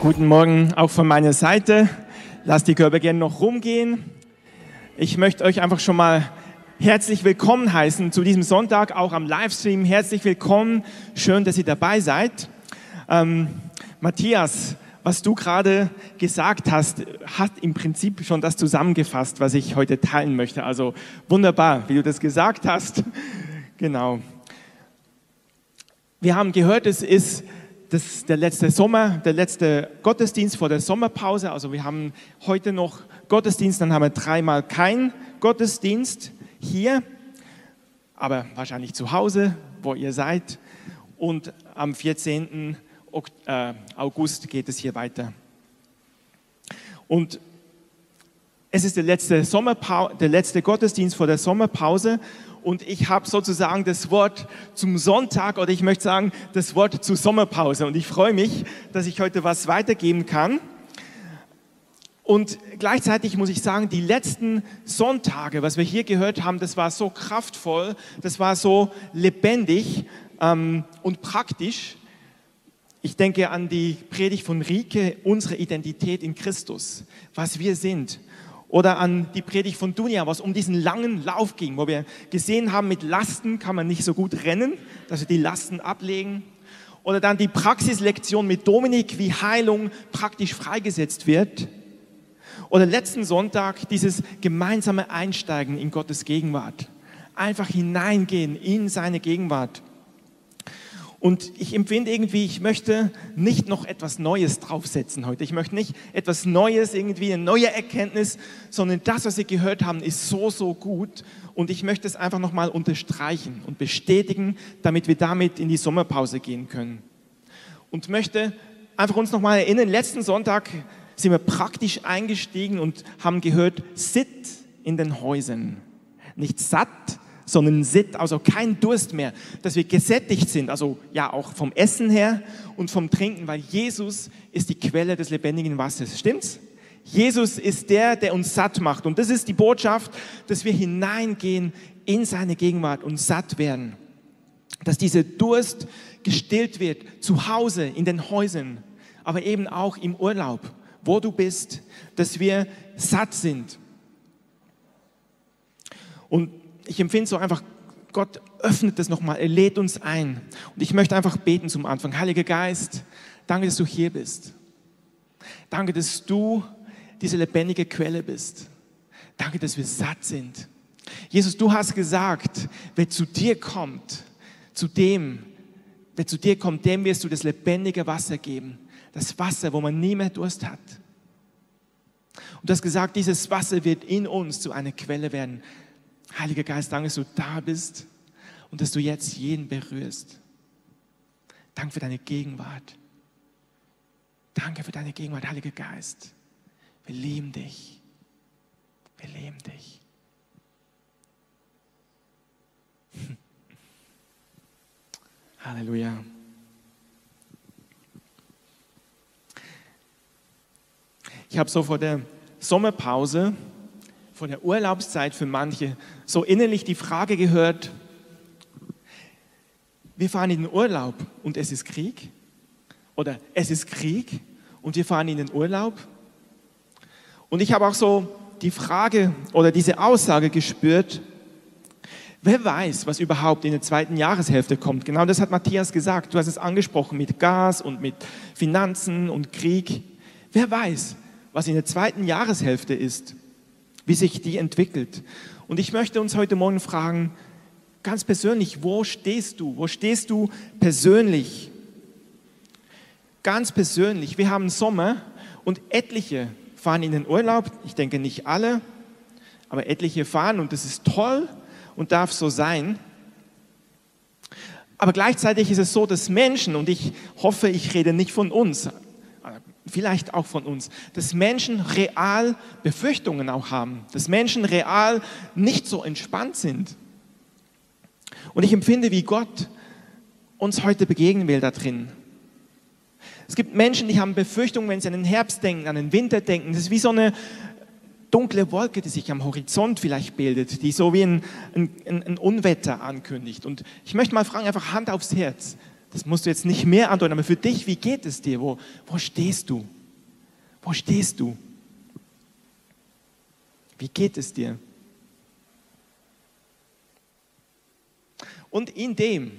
Guten Morgen auch von meiner Seite. Lasst die Körper gerne noch rumgehen. Ich möchte euch einfach schon mal herzlich willkommen heißen zu diesem Sonntag, auch am Livestream. Herzlich willkommen. Schön, dass ihr dabei seid. Ähm, Matthias, was du gerade gesagt hast, hat im Prinzip schon das zusammengefasst, was ich heute teilen möchte. Also wunderbar, wie du das gesagt hast. Genau. Wir haben gehört, es ist das der letzte Sommer, der letzte Gottesdienst vor der Sommerpause. Also wir haben heute noch Gottesdienst, dann haben wir dreimal keinen Gottesdienst hier, aber wahrscheinlich zu Hause, wo ihr seid. Und am 14. Äh, August geht es hier weiter. Und es ist der letzte, Sommerpau der letzte Gottesdienst vor der Sommerpause und ich habe sozusagen das Wort zum Sonntag oder ich möchte sagen das Wort zur Sommerpause und ich freue mich, dass ich heute was weitergeben kann. Und gleichzeitig muss ich sagen, die letzten Sonntage, was wir hier gehört haben, das war so kraftvoll, das war so lebendig ähm, und praktisch. Ich denke an die Predigt von Rike, unsere Identität in Christus, was wir sind. Oder an die Predigt von Dunja, was um diesen langen Lauf ging, wo wir gesehen haben, mit Lasten kann man nicht so gut rennen, dass wir die Lasten ablegen. Oder dann die Praxislektion mit Dominik, wie Heilung praktisch freigesetzt wird. Oder letzten Sonntag dieses gemeinsame Einsteigen in Gottes Gegenwart. Einfach hineingehen in seine Gegenwart. Und ich empfinde irgendwie, ich möchte nicht noch etwas Neues draufsetzen heute. Ich möchte nicht etwas Neues, irgendwie eine neue Erkenntnis, sondern das, was wir gehört haben, ist so, so gut. Und ich möchte es einfach nochmal unterstreichen und bestätigen, damit wir damit in die Sommerpause gehen können. Und möchte einfach uns nochmal erinnern, letzten Sonntag sind wir praktisch eingestiegen und haben gehört, sit in den Häusern. Nicht satt, sondern Sitt, also kein Durst mehr, dass wir gesättigt sind, also ja auch vom Essen her und vom Trinken, weil Jesus ist die Quelle des lebendigen Wassers. Stimmt's? Jesus ist der, der uns satt macht. Und das ist die Botschaft, dass wir hineingehen in seine Gegenwart und satt werden. Dass dieser Durst gestillt wird, zu Hause, in den Häusern, aber eben auch im Urlaub, wo du bist, dass wir satt sind. Und ich empfinde so einfach, Gott öffnet das nochmal, er lädt uns ein. Und ich möchte einfach beten zum Anfang. Heiliger Geist, danke, dass du hier bist. Danke, dass du diese lebendige Quelle bist. Danke, dass wir satt sind. Jesus, du hast gesagt, wer zu dir kommt, zu dem, wer zu dir kommt, dem wirst du das lebendige Wasser geben. Das Wasser, wo man nie mehr Durst hat. Und du hast gesagt, dieses Wasser wird in uns zu einer Quelle werden, Heiliger Geist, danke, dass du da bist und dass du jetzt jeden berührst. Danke für deine Gegenwart. Danke für deine Gegenwart, Heiliger Geist. Wir lieben dich. Wir lieben dich. Halleluja. Ich habe so vor der Sommerpause von der Urlaubszeit für manche so innerlich die Frage gehört, wir fahren in den Urlaub und es ist Krieg oder es ist Krieg und wir fahren in den Urlaub. Und ich habe auch so die Frage oder diese Aussage gespürt, wer weiß, was überhaupt in der zweiten Jahreshälfte kommt. Genau das hat Matthias gesagt. Du hast es angesprochen mit Gas und mit Finanzen und Krieg. Wer weiß, was in der zweiten Jahreshälfte ist wie sich die entwickelt. Und ich möchte uns heute Morgen fragen, ganz persönlich, wo stehst du? Wo stehst du persönlich? Ganz persönlich. Wir haben Sommer und etliche fahren in den Urlaub. Ich denke nicht alle, aber etliche fahren und das ist toll und darf so sein. Aber gleichzeitig ist es so, dass Menschen, und ich hoffe, ich rede nicht von uns, vielleicht auch von uns, dass Menschen real Befürchtungen auch haben, dass Menschen real nicht so entspannt sind. Und ich empfinde, wie Gott uns heute begegnen will da drin. Es gibt Menschen, die haben Befürchtungen, wenn sie an den Herbst denken, an den Winter denken. Das ist wie so eine dunkle Wolke, die sich am Horizont vielleicht bildet, die so wie ein, ein, ein Unwetter ankündigt. Und ich möchte mal fragen, einfach Hand aufs Herz. Das musst du jetzt nicht mehr antworten, aber für dich, wie geht es dir? Wo, wo stehst du? Wo stehst du? Wie geht es dir? Und in dem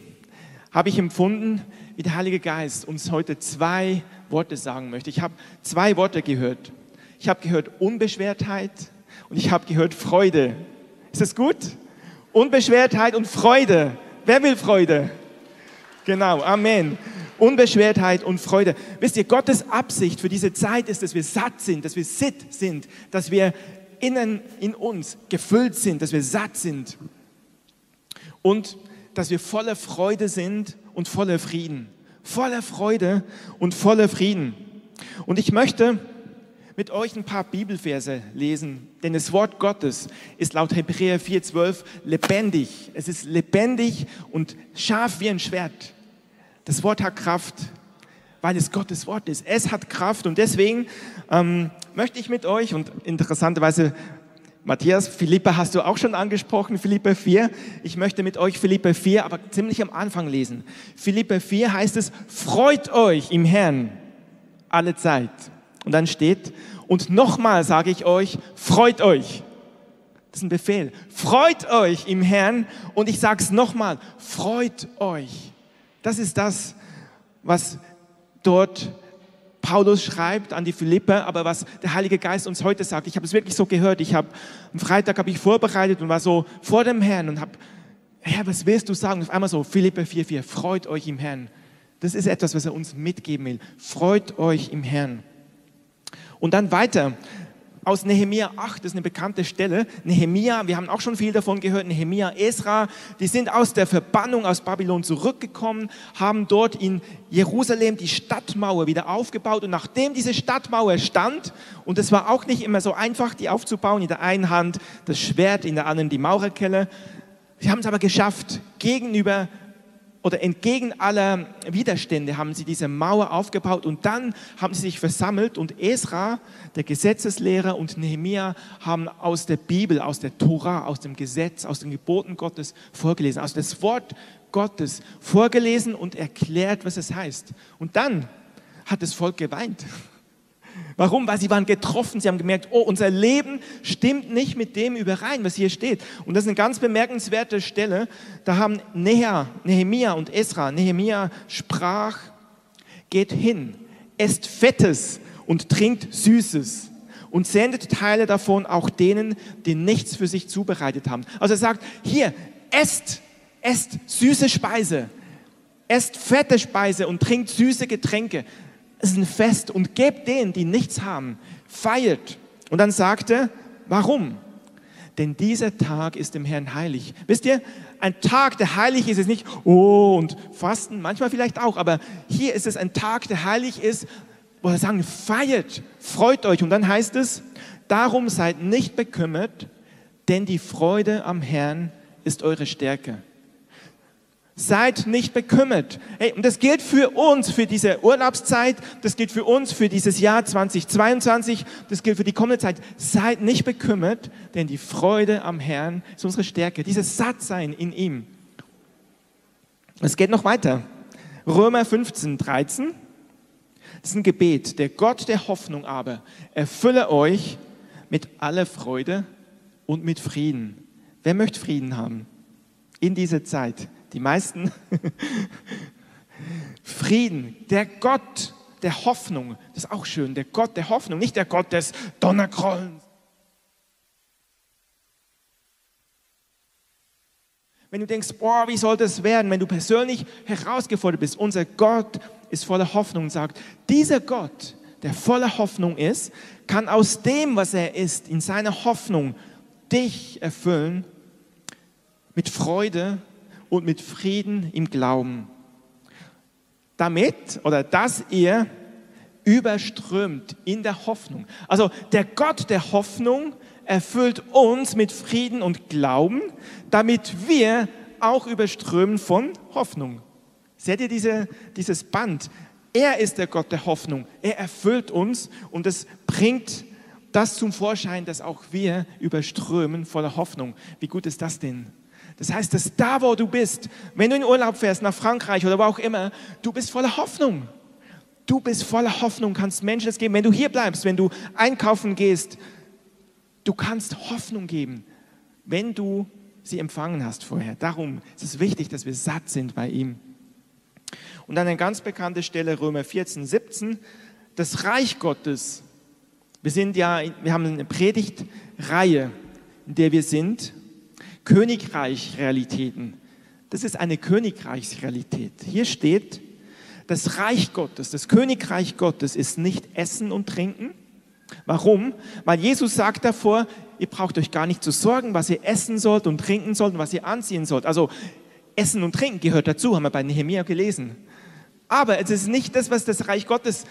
habe ich empfunden, wie der Heilige Geist uns heute zwei Worte sagen möchte. Ich habe zwei Worte gehört. Ich habe gehört Unbeschwertheit und ich habe gehört Freude. Ist das gut? Unbeschwertheit und Freude. Wer will Freude? Genau, Amen. Unbeschwertheit und Freude. Wisst ihr, Gottes Absicht für diese Zeit ist, dass wir satt sind, dass wir sitt sind, dass wir innen in uns gefüllt sind, dass wir satt sind und dass wir voller Freude sind und voller Frieden. Voller Freude und voller Frieden. Und ich möchte mit euch ein paar Bibelverse lesen, denn das Wort Gottes ist laut Hebräer 4,12 lebendig. Es ist lebendig und scharf wie ein Schwert. Das Wort hat Kraft, weil es Gottes Wort ist. Es hat Kraft und deswegen ähm, möchte ich mit euch und interessanterweise Matthias, Philippa hast du auch schon angesprochen, Philippa 4. Ich möchte mit euch Philippa 4, aber ziemlich am Anfang lesen. Philippa 4 heißt es, freut euch im Herrn alle Zeit. Und dann steht, und nochmal sage ich euch, freut euch. Das ist ein Befehl. Freut euch im Herrn. Und ich sage es nochmal, freut euch. Das ist das, was dort Paulus schreibt an die Philippe, aber was der Heilige Geist uns heute sagt. Ich habe es wirklich so gehört. Ich habe am Freitag habe ich vorbereitet und war so vor dem Herrn und habe, Herr, was willst du sagen? Auf einmal so Philippe 4,4, freut euch im Herrn. Das ist etwas, was er uns mitgeben will. Freut euch im Herrn. Und dann weiter aus Nehemia 8, das ist eine bekannte Stelle. Nehemia, wir haben auch schon viel davon gehört, Nehemia, Esra, die sind aus der Verbannung aus Babylon zurückgekommen, haben dort in Jerusalem die Stadtmauer wieder aufgebaut und nachdem diese Stadtmauer stand, und es war auch nicht immer so einfach, die aufzubauen, in der einen Hand das Schwert, in der anderen die Maurerkelle, sie haben es aber geschafft, gegenüber oder entgegen aller Widerstände haben sie diese Mauer aufgebaut und dann haben sie sich versammelt und Esra, der Gesetzeslehrer und Nehemia haben aus der Bibel, aus der Tora, aus dem Gesetz, aus den Geboten Gottes vorgelesen, also das Wort Gottes vorgelesen und erklärt, was es heißt. Und dann hat das Volk geweint. Warum? Weil sie waren getroffen, sie haben gemerkt, oh, unser Leben stimmt nicht mit dem überein, was hier steht. Und das ist eine ganz bemerkenswerte Stelle. Da haben Nehemia und Esra, Nehemia sprach, geht hin, esst Fettes und trinkt Süßes und sendet Teile davon auch denen, die nichts für sich zubereitet haben. Also er sagt, hier, esst, esst süße Speise, esst fette Speise und trinkt süße Getränke es ist ein Fest und gebt denen, die nichts haben, feiert. Und dann sagte, warum? Denn dieser Tag ist dem Herrn heilig. Wisst ihr, ein Tag, der heilig ist, ist nicht, oh, und Fasten, manchmal vielleicht auch, aber hier ist es ein Tag, der heilig ist, wo wir sagen, feiert, freut euch. Und dann heißt es, darum seid nicht bekümmert, denn die Freude am Herrn ist eure Stärke. Seid nicht bekümmert. Hey, und das gilt für uns, für diese Urlaubszeit, das gilt für uns für dieses Jahr 2022, das gilt für die kommende Zeit. Seid nicht bekümmert, denn die Freude am Herrn ist unsere Stärke, dieses Sattsein in ihm. Es geht noch weiter. Römer 15, 13. Das ist ein Gebet. Der Gott der Hoffnung aber erfülle euch mit aller Freude und mit Frieden. Wer möchte Frieden haben in dieser Zeit? Die meisten. Frieden, der Gott der Hoffnung, das ist auch schön, der Gott der Hoffnung, nicht der Gott des Donnergrollens. Wenn du denkst, boah, wie soll das werden, wenn du persönlich herausgefordert bist, unser Gott ist voller Hoffnung und sagt, dieser Gott, der voller Hoffnung ist, kann aus dem, was er ist, in seiner Hoffnung dich erfüllen mit Freude und mit Frieden im Glauben. Damit oder dass ihr überströmt in der Hoffnung. Also der Gott der Hoffnung erfüllt uns mit Frieden und Glauben, damit wir auch überströmen von Hoffnung. Seht ihr diese, dieses Band? Er ist der Gott der Hoffnung. Er erfüllt uns und es bringt das zum Vorschein, dass auch wir überströmen voller Hoffnung. Wie gut ist das denn? Das heißt, dass da, wo du bist, wenn du in Urlaub fährst, nach Frankreich oder wo auch immer, du bist voller Hoffnung. Du bist voller Hoffnung, kannst Menschen das geben. Wenn du hier bleibst, wenn du einkaufen gehst, du kannst Hoffnung geben, wenn du sie empfangen hast vorher. Darum ist es wichtig, dass wir satt sind bei ihm. Und dann eine ganz bekannte Stelle, Römer 14, 17, das Reich Gottes. Wir sind ja, wir haben eine Predigtreihe, in der wir sind. Königreich-Realitäten. Das ist eine Königreichsrealität. Hier steht, das Reich Gottes, das Königreich Gottes ist nicht Essen und Trinken. Warum? Weil Jesus sagt davor, ihr braucht euch gar nicht zu sorgen, was ihr essen sollt und trinken sollt und was ihr anziehen sollt. Also Essen und Trinken gehört dazu, haben wir bei Nehemiah gelesen. Aber es ist nicht das, was das Reich Gottes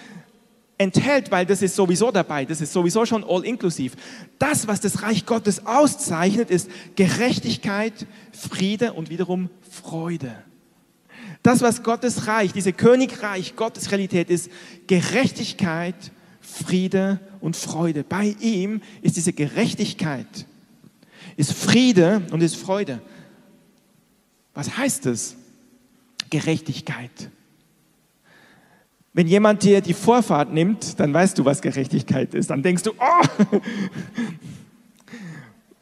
enthält, weil das ist sowieso dabei, das ist sowieso schon all inklusiv. Das, was das Reich Gottes auszeichnet, ist Gerechtigkeit, Friede und wiederum Freude. Das, was Gottes Reich, diese Königreich Gottes Realität ist, Gerechtigkeit, Friede und Freude. Bei ihm ist diese Gerechtigkeit, ist Friede und ist Freude. Was heißt es? Gerechtigkeit. Wenn jemand dir die Vorfahrt nimmt, dann weißt du, was Gerechtigkeit ist. Dann denkst du, oh,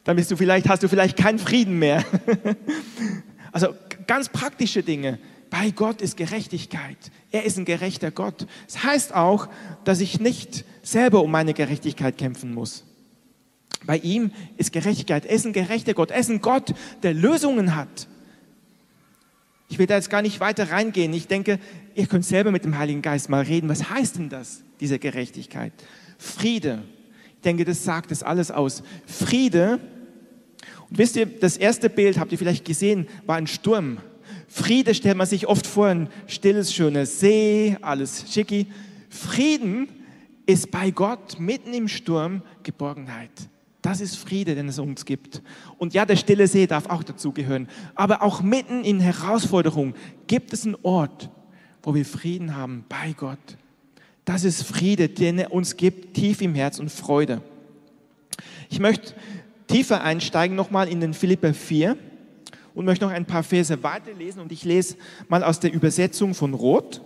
dann bist du vielleicht, hast du vielleicht keinen Frieden mehr. Also ganz praktische Dinge. Bei Gott ist Gerechtigkeit. Er ist ein gerechter Gott. Das heißt auch, dass ich nicht selber um meine Gerechtigkeit kämpfen muss. Bei ihm ist Gerechtigkeit. Er ist ein gerechter Gott. Er ist ein Gott, der Lösungen hat. Ich will da jetzt gar nicht weiter reingehen. Ich denke, ihr könnt selber mit dem Heiligen Geist mal reden. Was heißt denn das, diese Gerechtigkeit? Friede. Ich denke, das sagt das alles aus. Friede. Und wisst ihr, das erste Bild, habt ihr vielleicht gesehen, war ein Sturm. Friede stellt man sich oft vor, ein stilles, schönes See, alles schicki. Frieden ist bei Gott mitten im Sturm Geborgenheit. Das ist Friede, den es uns gibt. Und ja, der stille See darf auch dazugehören. Aber auch mitten in Herausforderungen gibt es einen Ort, wo wir Frieden haben bei Gott. Das ist Friede, den er uns gibt, tief im Herz und Freude. Ich möchte tiefer einsteigen nochmal in den Philipper 4 und möchte noch ein paar Verse weiterlesen und ich lese mal aus der Übersetzung von Roth.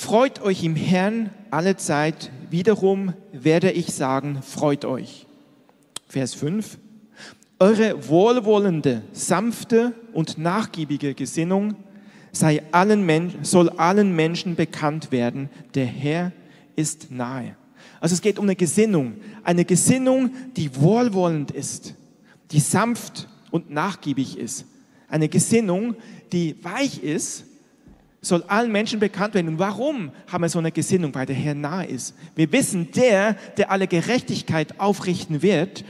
Freut euch im Herrn alle Zeit, wiederum werde ich sagen, freut euch. Vers 5. Eure wohlwollende, sanfte und nachgiebige Gesinnung sei allen Menschen, soll allen Menschen bekannt werden, der Herr ist nahe. Also es geht um eine Gesinnung, eine Gesinnung, die wohlwollend ist, die sanft und nachgiebig ist. Eine Gesinnung, die weich ist, soll allen Menschen bekannt werden. Und warum haben wir so eine Gesinnung? Weil der Herr nahe ist. Wir wissen, der, der alle Gerechtigkeit aufrichten wird,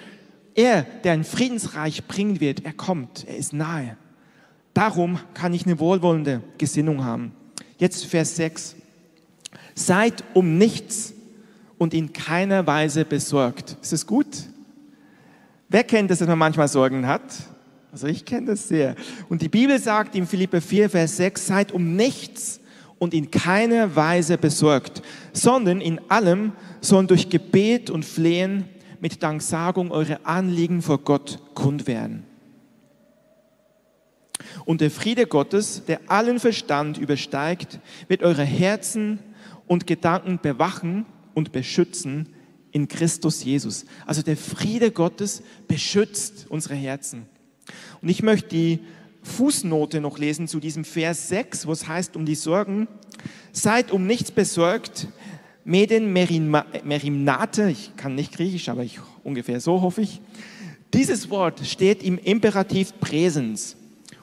er, der ein Friedensreich bringen wird, er kommt, er ist nahe. Darum kann ich eine wohlwollende Gesinnung haben. Jetzt Vers 6. Seid um nichts und in keiner Weise besorgt. Ist es gut? Wer kennt es, dass man manchmal Sorgen hat? Also ich kenne das sehr. Und die Bibel sagt in Philippe 4, Vers 6, seid um nichts und in keiner Weise besorgt, sondern in allem sollen durch Gebet und Flehen mit Danksagung eure Anliegen vor Gott kund werden. Und der Friede Gottes, der allen Verstand übersteigt, wird eure Herzen und Gedanken bewachen und beschützen in Christus Jesus. Also der Friede Gottes beschützt unsere Herzen. Und ich möchte die Fußnote noch lesen zu diesem Vers 6, wo es heißt um die Sorgen. Seid um nichts besorgt, Meden Merimnate, ich kann nicht Griechisch, aber ich, ungefähr so hoffe ich. Dieses Wort steht im Imperativ Präsens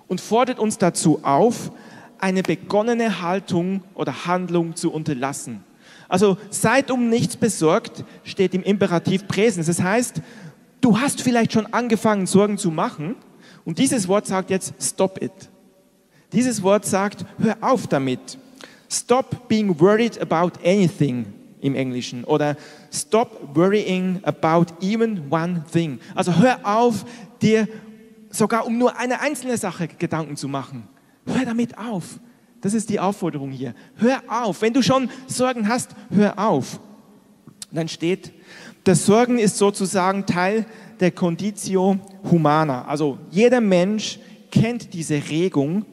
und fordert uns dazu auf, eine begonnene Haltung oder Handlung zu unterlassen. Also seid um nichts besorgt, steht im Imperativ Präsens. Das heißt, du hast vielleicht schon angefangen, Sorgen zu machen und dieses Wort sagt jetzt, stop it. Dieses Wort sagt, hör auf damit. Stop being worried about anything im Englischen oder stop worrying about even one thing. Also hör auf, dir sogar um nur eine einzelne Sache Gedanken zu machen. Hör damit auf. Das ist die Aufforderung hier. Hör auf. Wenn du schon Sorgen hast, hör auf. dann steht, das Sorgen ist sozusagen Teil der Conditio humana. Also jeder Mensch kennt diese Regung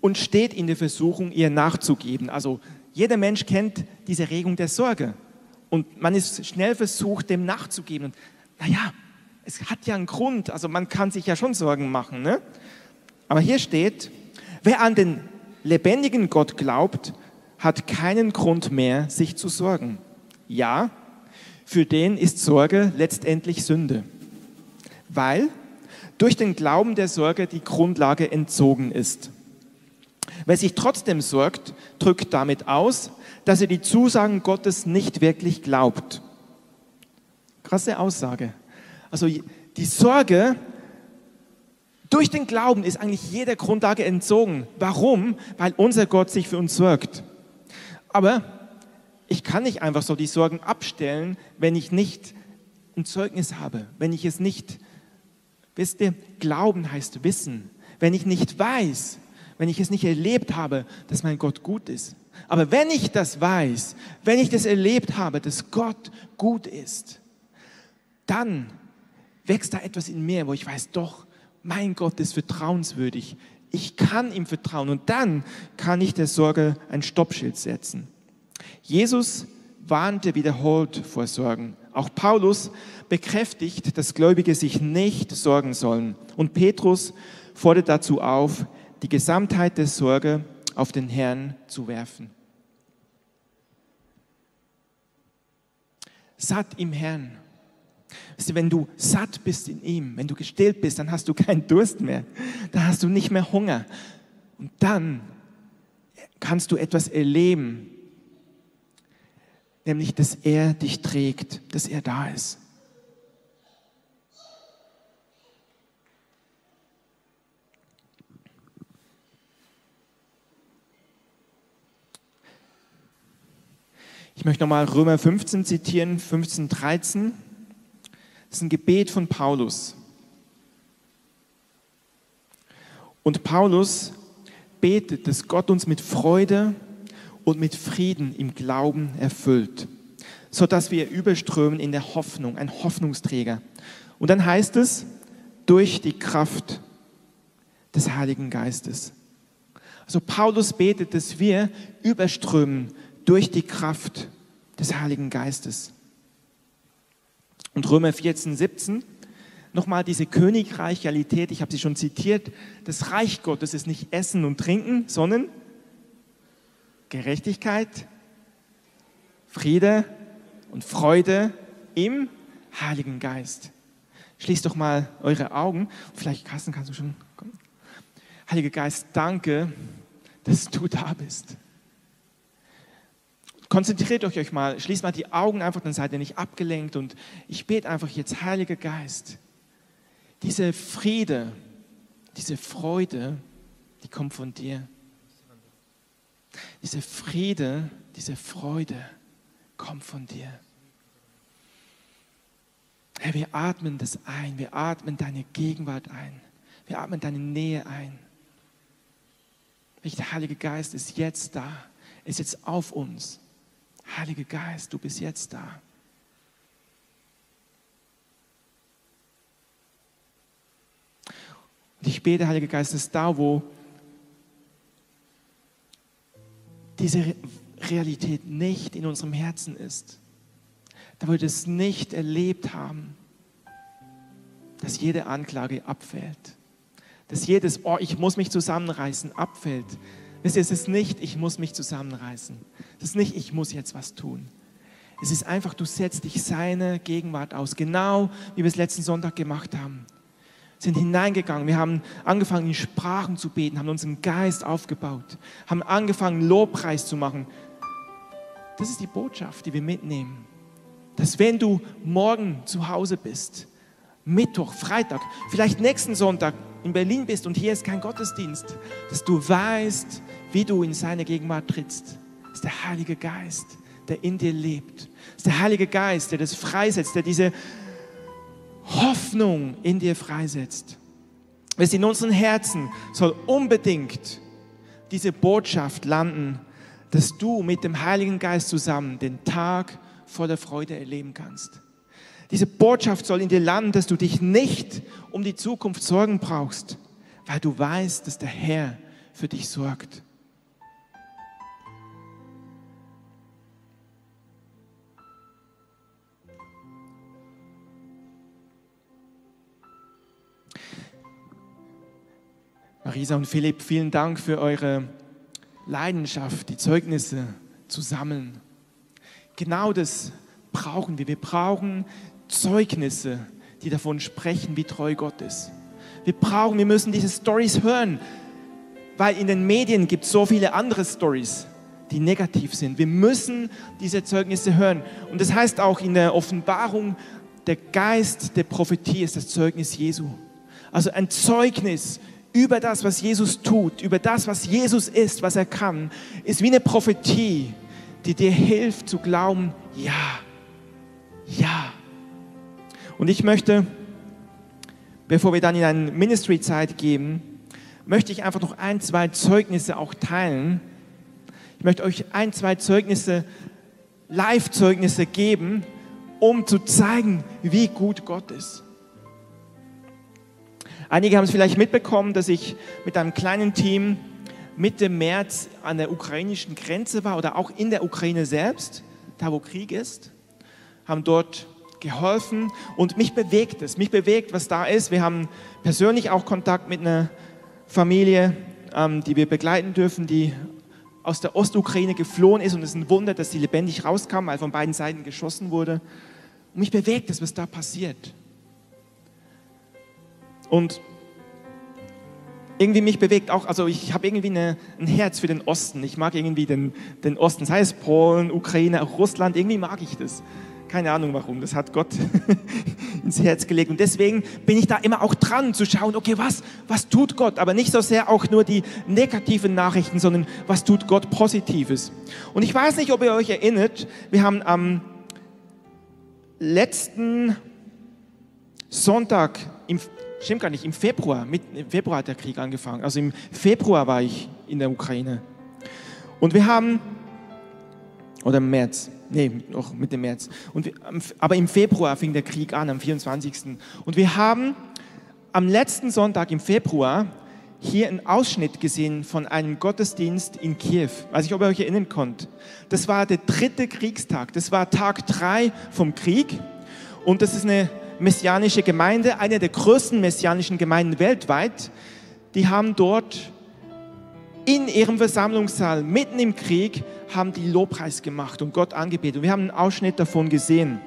und steht in der Versuchung, ihr nachzugeben. Also jeder Mensch kennt diese Regung der Sorge und man ist schnell versucht, dem nachzugeben. Und naja, es hat ja einen Grund, also man kann sich ja schon Sorgen machen. Ne? Aber hier steht, wer an den lebendigen Gott glaubt, hat keinen Grund mehr, sich zu sorgen. Ja, für den ist Sorge letztendlich Sünde, weil durch den Glauben der Sorge die Grundlage entzogen ist. Wer sich trotzdem sorgt, drückt damit aus, dass er die Zusagen Gottes nicht wirklich glaubt. Krasse Aussage. Also die Sorge durch den Glauben ist eigentlich jeder Grundlage entzogen. Warum? Weil unser Gott sich für uns sorgt. Aber ich kann nicht einfach so die Sorgen abstellen, wenn ich nicht ein Zeugnis habe, wenn ich es nicht, wisst ihr, Glauben heißt Wissen. Wenn ich nicht weiß, wenn ich es nicht erlebt habe, dass mein Gott gut ist. Aber wenn ich das weiß, wenn ich das erlebt habe, dass Gott gut ist, dann wächst da etwas in mir, wo ich weiß, doch, mein Gott ist vertrauenswürdig. Ich kann ihm vertrauen und dann kann ich der Sorge ein Stoppschild setzen. Jesus warnte wiederholt vor Sorgen. Auch Paulus bekräftigt, dass Gläubige sich nicht sorgen sollen. Und Petrus fordert dazu auf, die Gesamtheit der Sorge auf den Herrn zu werfen. Satt im Herrn. Wenn du satt bist in ihm, wenn du gestillt bist, dann hast du keinen Durst mehr. Dann hast du nicht mehr Hunger. Und dann kannst du etwas erleben, nämlich dass er dich trägt, dass er da ist. Ich möchte nochmal Römer 15 zitieren, 15, 13. Das ist ein Gebet von Paulus. Und Paulus betet, dass Gott uns mit Freude und mit Frieden im Glauben erfüllt, sodass wir überströmen in der Hoffnung, ein Hoffnungsträger. Und dann heißt es, durch die Kraft des Heiligen Geistes. Also Paulus betet, dass wir überströmen durch die Kraft des Heiligen Geistes. Und Römer 14, 17, nochmal diese Königreich-Realität, ich habe sie schon zitiert, das Reich Gottes ist nicht Essen und Trinken, sondern Gerechtigkeit, Friede und Freude im Heiligen Geist. Schließt doch mal eure Augen. Vielleicht, Carsten, kannst du schon kommen. Heiliger Geist, danke, dass du da bist. Konzentriert euch mal, schließt mal die Augen einfach, dann seid ihr nicht abgelenkt. Und ich bete einfach jetzt, Heiliger Geist, diese Friede, diese Freude, die kommt von dir. Diese Friede, diese Freude kommt von dir. Herr, wir atmen das ein, wir atmen deine Gegenwart ein, wir atmen deine Nähe ein. Der Heilige Geist ist jetzt da, ist jetzt auf uns. Heiliger Geist, du bist jetzt da. Und ich bete, Heiliger Geist, dass da, wo diese Realität nicht in unserem Herzen ist, da wir das nicht erlebt haben, dass jede Anklage abfällt, dass jedes, oh, ich muss mich zusammenreißen, abfällt, Wisst ihr, es ist nicht, ich muss mich zusammenreißen. Es ist nicht, ich muss jetzt was tun. Es ist einfach, du setzt dich seine Gegenwart aus. Genau wie wir es letzten Sonntag gemacht haben. Sind hineingegangen. Wir haben angefangen, in Sprachen zu beten, haben unseren Geist aufgebaut, haben angefangen, Lobpreis zu machen. Das ist die Botschaft, die wir mitnehmen. Dass wenn du morgen zu Hause bist, Mittwoch, Freitag, vielleicht nächsten Sonntag in Berlin bist und hier ist kein Gottesdienst, dass du weißt, wie du in seine Gegenwart trittst. Das ist der Heilige Geist, der in dir lebt. Das ist der Heilige Geist, der das freisetzt, der diese Hoffnung in dir freisetzt. Es in unseren Herzen soll unbedingt diese Botschaft landen, dass du mit dem Heiligen Geist zusammen den Tag voller Freude erleben kannst Diese Botschaft soll in dir landen, dass du dich nicht um die Zukunft sorgen brauchst, weil du weißt, dass der Herr für dich sorgt. Marisa und Philipp, vielen Dank für eure Leidenschaft, die Zeugnisse zu sammeln. Genau das brauchen wir. Wir brauchen Zeugnisse, die davon sprechen, wie treu Gott ist. Wir brauchen, wir müssen diese Stories hören, weil in den Medien gibt es so viele andere Stories, die negativ sind. Wir müssen diese Zeugnisse hören. Und das heißt auch in der Offenbarung, der Geist der Prophetie ist das Zeugnis Jesu. Also ein Zeugnis über das, was Jesus tut, über das, was Jesus ist, was er kann, ist wie eine Prophetie, die dir hilft zu glauben, ja, ja. Und ich möchte, bevor wir dann in eine Ministry-Zeit gehen, möchte ich einfach noch ein, zwei Zeugnisse auch teilen. Ich möchte euch ein, zwei Zeugnisse, Live-Zeugnisse geben, um zu zeigen, wie gut Gott ist. Einige haben es vielleicht mitbekommen, dass ich mit einem kleinen Team Mitte März an der ukrainischen Grenze war oder auch in der Ukraine selbst, da wo Krieg ist, haben dort geholfen und mich bewegt es, mich bewegt, was da ist. Wir haben persönlich auch Kontakt mit einer Familie, ähm, die wir begleiten dürfen, die aus der Ostukraine geflohen ist und es ist ein Wunder, dass sie lebendig rauskam, weil von beiden Seiten geschossen wurde. Und mich bewegt es, was da passiert. Und irgendwie mich bewegt auch, also ich habe irgendwie eine, ein Herz für den Osten. Ich mag irgendwie den, den Osten, sei es Polen, Ukraine, Russland, irgendwie mag ich das. Keine Ahnung warum, das hat Gott ins Herz gelegt. Und deswegen bin ich da immer auch dran zu schauen, okay, was, was tut Gott? Aber nicht so sehr auch nur die negativen Nachrichten, sondern was tut Gott Positives? Und ich weiß nicht, ob ihr euch erinnert, wir haben am letzten Sonntag im Stimmt gar nicht, im Februar, mit, im Februar hat der Krieg angefangen. Also im Februar war ich in der Ukraine. Und wir haben, oder im März, nee, noch mit dem März. Und wir, aber im Februar fing der Krieg an, am 24. Und wir haben am letzten Sonntag im Februar hier einen Ausschnitt gesehen von einem Gottesdienst in Kiew. Weiß ich, ob ihr euch erinnern könnt. Das war der dritte Kriegstag. Das war Tag drei vom Krieg. Und das ist eine messianische Gemeinde, eine der größten messianischen Gemeinden weltweit, die haben dort in ihrem Versammlungssaal mitten im Krieg haben die Lobpreis gemacht und Gott angebetet. Wir haben einen Ausschnitt davon gesehen.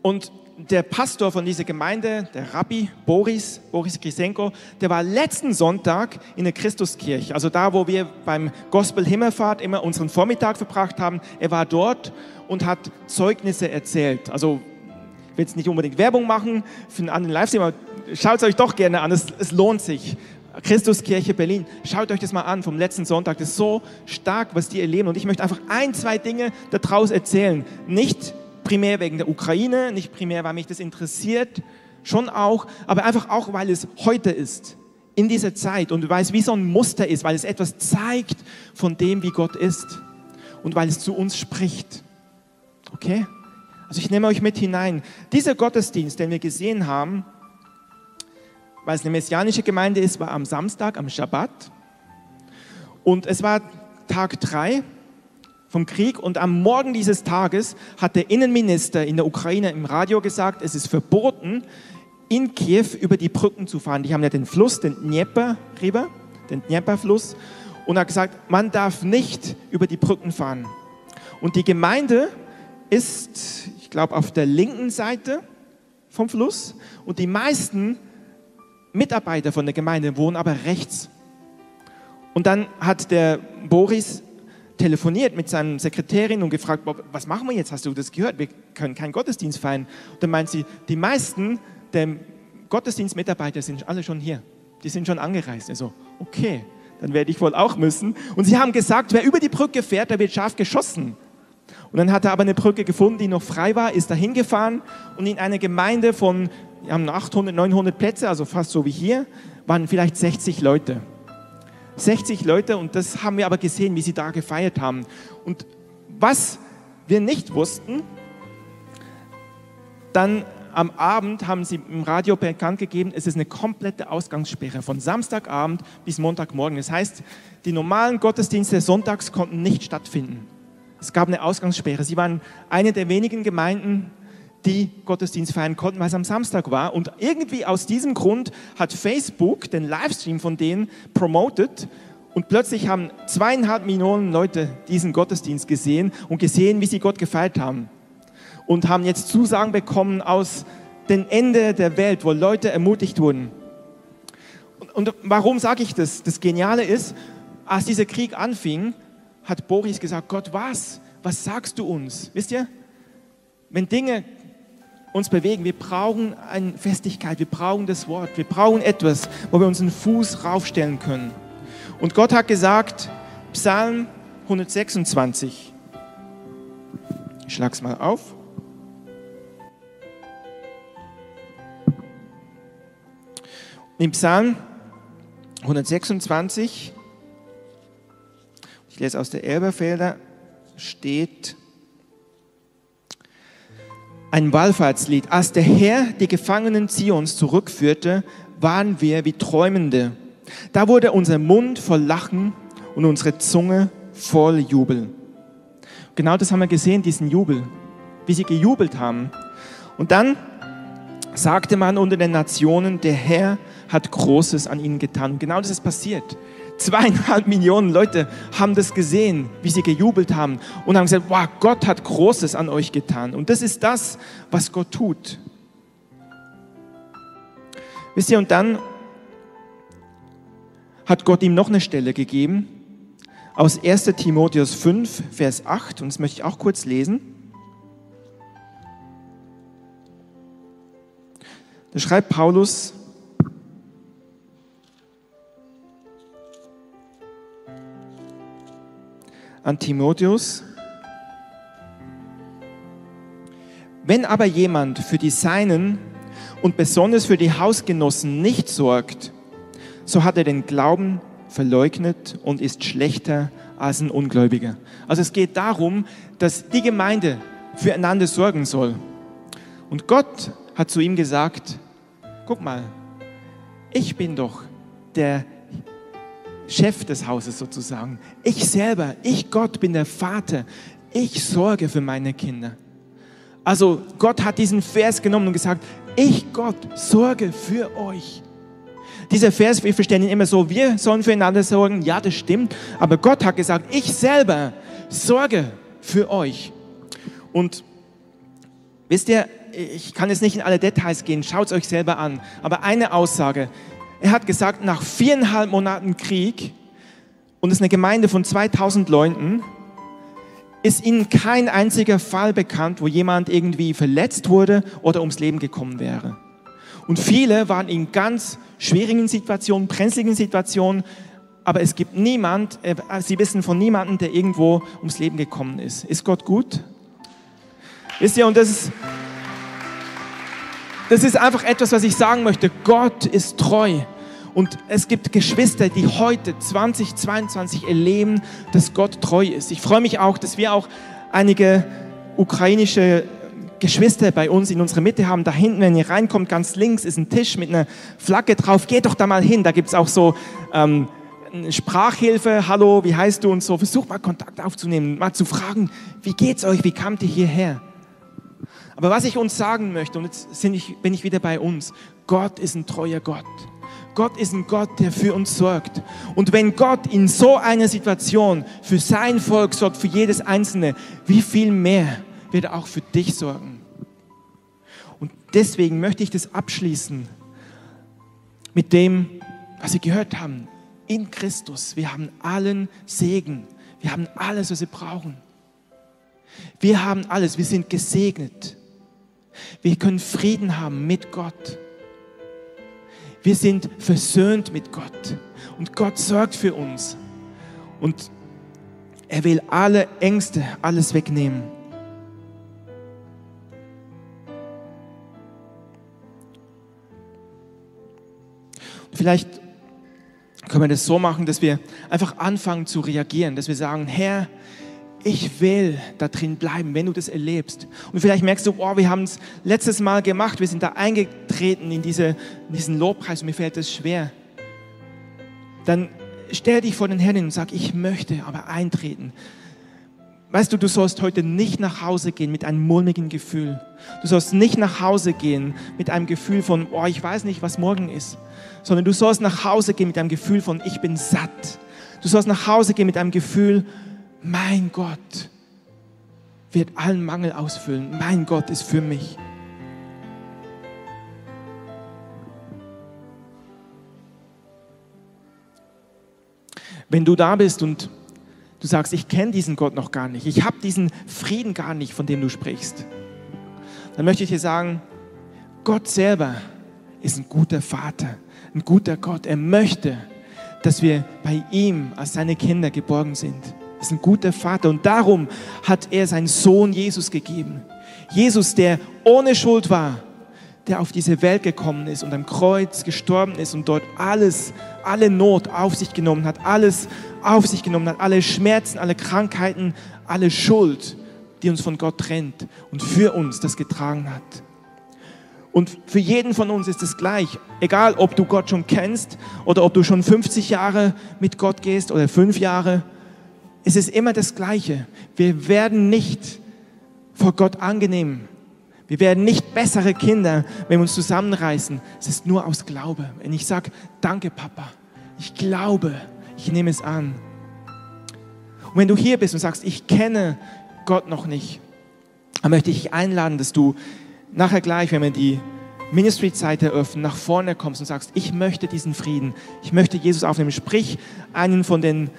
Und der Pastor von dieser Gemeinde, der Rabbi Boris, Boris Grisenko, der war letzten Sonntag in der Christuskirche, also da, wo wir beim Gospel Himmelfahrt immer unseren Vormittag verbracht haben. Er war dort und hat Zeugnisse erzählt. Also ich will jetzt nicht unbedingt Werbung machen für einen anderen Livestream, aber schaut es euch doch gerne an, es, es lohnt sich. Christuskirche Berlin. Schaut euch das mal an vom letzten Sonntag. Das ist so stark, was die erleben. Und ich möchte einfach ein, zwei Dinge daraus erzählen. Nicht primär wegen der Ukraine, nicht primär, weil mich das interessiert, schon auch, aber einfach auch, weil es heute ist, in dieser Zeit und weil es wie so ein Muster ist, weil es etwas zeigt von dem, wie Gott ist und weil es zu uns spricht. Okay? Also ich nehme euch mit hinein. Dieser Gottesdienst, den wir gesehen haben, weil es eine messianische Gemeinde ist, war am Samstag, am Schabbat. Und es war Tag drei vom Krieg und am Morgen dieses Tages hat der Innenminister in der Ukraine im Radio gesagt, es ist verboten, in Kiew über die Brücken zu fahren. Die haben ja den Fluss, den Dnieper River, den Dnieper-Fluss, und hat gesagt, man darf nicht über die Brücken fahren. Und die Gemeinde ist, ich glaube, auf der linken Seite vom Fluss und die meisten Mitarbeiter von der Gemeinde wohnen aber rechts. Und dann hat der Boris telefoniert mit seiner Sekretärin und gefragt, was machen wir jetzt? Hast du das gehört? Wir können keinen Gottesdienst feiern. Und dann meint sie, die meisten der Gottesdienstmitarbeiter sind alle schon hier. Die sind schon angereist. Also, okay, dann werde ich wohl auch müssen. Und sie haben gesagt, wer über die Brücke fährt, der wird scharf geschossen. Und dann hat er aber eine Brücke gefunden, die noch frei war, ist da hingefahren und in einer Gemeinde von, wir haben 800, 900 Plätze, also fast so wie hier, waren vielleicht 60 Leute. 60 Leute und das haben wir aber gesehen, wie sie da gefeiert haben. Und was wir nicht wussten, dann am Abend haben sie im Radio bekannt gegeben, es ist eine komplette Ausgangssperre von Samstagabend bis Montagmorgen. Das heißt, die normalen Gottesdienste sonntags konnten nicht stattfinden. Es gab eine Ausgangssperre. Sie waren eine der wenigen Gemeinden, die Gottesdienst feiern konnten, weil es am Samstag war. Und irgendwie aus diesem Grund hat Facebook den Livestream von denen promotet und plötzlich haben zweieinhalb Millionen Leute diesen Gottesdienst gesehen und gesehen, wie sie Gott gefeiert haben. Und haben jetzt Zusagen bekommen aus dem Ende der Welt, wo Leute ermutigt wurden. Und, und warum sage ich das? Das Geniale ist, als dieser Krieg anfing, hat Boris gesagt, Gott, was? Was sagst du uns? Wisst ihr? Wenn Dinge uns bewegen, wir brauchen eine Festigkeit, wir brauchen das Wort, wir brauchen etwas, wo wir unseren Fuß raufstellen können. Und Gott hat gesagt, Psalm 126, ich schlage es mal auf. Im Psalm 126, ich lese aus der Elberfelder, steht ein Wallfahrtslied. Als der Herr die Gefangenen Zions zurückführte, waren wir wie Träumende. Da wurde unser Mund voll Lachen und unsere Zunge voll Jubel. Genau das haben wir gesehen, diesen Jubel, wie sie gejubelt haben. Und dann sagte man unter den Nationen, der Herr hat Großes an ihnen getan. Genau das ist passiert. Zweieinhalb Millionen Leute haben das gesehen, wie sie gejubelt haben und haben gesagt, wow, Gott hat Großes an euch getan. Und das ist das, was Gott tut. Wisst ihr, und dann hat Gott ihm noch eine Stelle gegeben, aus 1 Timotheus 5, Vers 8, und das möchte ich auch kurz lesen. Da schreibt Paulus, an Timotheus. Wenn aber jemand für die Seinen und besonders für die Hausgenossen nicht sorgt, so hat er den Glauben verleugnet und ist schlechter als ein Ungläubiger. Also es geht darum, dass die Gemeinde füreinander sorgen soll. Und Gott hat zu ihm gesagt, guck mal, ich bin doch der Chef des Hauses sozusagen. Ich selber, ich Gott bin der Vater. Ich sorge für meine Kinder. Also Gott hat diesen Vers genommen und gesagt, ich Gott sorge für euch. Dieser Vers, wir verstehen ihn immer so, wir sollen füreinander sorgen. Ja, das stimmt. Aber Gott hat gesagt, ich selber sorge für euch. Und wisst ihr, ich kann jetzt nicht in alle Details gehen, schaut es euch selber an. Aber eine Aussage, er hat gesagt, nach viereinhalb Monaten Krieg, und es ist eine Gemeinde von 2000 Leuten, ist ihnen kein einziger Fall bekannt, wo jemand irgendwie verletzt wurde oder ums Leben gekommen wäre. Und viele waren in ganz schwierigen Situationen, brenzligen Situationen, aber es gibt niemand, äh, sie wissen von niemandem, der irgendwo ums Leben gekommen ist. Ist Gott gut? Wisst ihr, und das ist, das ist einfach etwas, was ich sagen möchte. Gott ist treu. Und es gibt Geschwister, die heute 2022 erleben, dass Gott treu ist. Ich freue mich auch, dass wir auch einige ukrainische Geschwister bei uns in unserer Mitte haben. Da hinten, wenn ihr reinkommt, ganz links ist ein Tisch mit einer Flagge drauf. Geht doch da mal hin. Da gibt es auch so ähm, Sprachhilfe. Hallo, wie heißt du? Und so. Versucht mal Kontakt aufzunehmen, mal zu fragen, wie geht's euch? Wie kamt ihr hierher? Aber was ich uns sagen möchte, und jetzt ich, bin ich wieder bei uns, Gott ist ein treuer Gott. Gott ist ein Gott, der für uns sorgt. Und wenn Gott in so einer Situation für sein Volk sorgt, für jedes Einzelne, wie viel mehr wird er auch für dich sorgen? Und deswegen möchte ich das abschließen mit dem, was wir gehört haben. In Christus, wir haben allen Segen. Wir haben alles, was wir brauchen. Wir haben alles, wir sind gesegnet. Wir können Frieden haben mit Gott. Wir sind versöhnt mit Gott und Gott sorgt für uns. Und er will alle Ängste, alles wegnehmen. Vielleicht können wir das so machen, dass wir einfach anfangen zu reagieren, dass wir sagen, Herr, ich will da drin bleiben, wenn du das erlebst. Und vielleicht merkst du, oh, wir haben es letztes Mal gemacht, wir sind da eingetreten in, diese, in diesen Lobpreis und mir fällt das schwer. Dann stell dich vor den Herrn und sag, ich möchte aber eintreten. Weißt du, du sollst heute nicht nach Hause gehen mit einem mulmigen Gefühl. Du sollst nicht nach Hause gehen mit einem Gefühl von, oh, ich weiß nicht, was morgen ist, sondern du sollst nach Hause gehen mit einem Gefühl von, ich bin satt. Du sollst nach Hause gehen mit einem Gefühl, mein Gott wird allen Mangel ausfüllen. Mein Gott ist für mich. Wenn du da bist und du sagst, ich kenne diesen Gott noch gar nicht, ich habe diesen Frieden gar nicht, von dem du sprichst, dann möchte ich dir sagen, Gott selber ist ein guter Vater, ein guter Gott. Er möchte, dass wir bei ihm als seine Kinder geborgen sind. Ist ein guter Vater und darum hat er seinen Sohn Jesus gegeben. Jesus, der ohne Schuld war, der auf diese Welt gekommen ist und am Kreuz gestorben ist und dort alles, alle Not auf sich genommen hat, alles auf sich genommen hat, alle Schmerzen, alle Krankheiten, alle Schuld, die uns von Gott trennt und für uns das getragen hat. Und für jeden von uns ist es gleich, egal ob du Gott schon kennst oder ob du schon 50 Jahre mit Gott gehst oder fünf Jahre, es ist immer das Gleiche. Wir werden nicht vor Gott angenehm wir werden nicht bessere Kinder, wenn wir uns zusammenreißen. Es ist nur aus Glaube. Wenn ich sage, danke Papa, ich glaube, ich nehme es an. Und wenn du hier bist und sagst, ich kenne Gott noch nicht, dann möchte ich dich einladen, dass du nachher gleich, wenn wir die Ministry-Zeit eröffnen, nach vorne kommst und sagst, ich möchte diesen Frieden, ich möchte Jesus aufnehmen. Sprich einen von den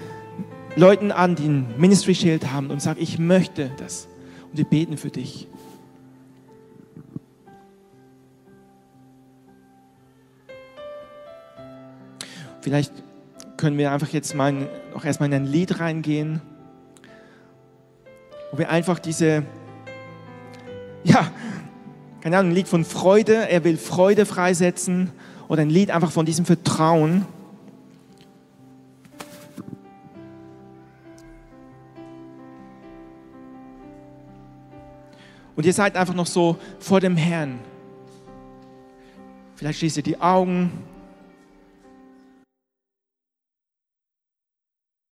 Leuten an, die ein Ministry-Schild haben und sag, ich möchte das. Und wir beten für dich. Vielleicht können wir einfach jetzt mal noch erstmal in ein Lied reingehen, wo wir einfach diese, ja, keine Ahnung, ein Lied von Freude, er will Freude freisetzen oder ein Lied einfach von diesem Vertrauen. Und ihr seid einfach noch so vor dem Herrn. Vielleicht schließt ihr die Augen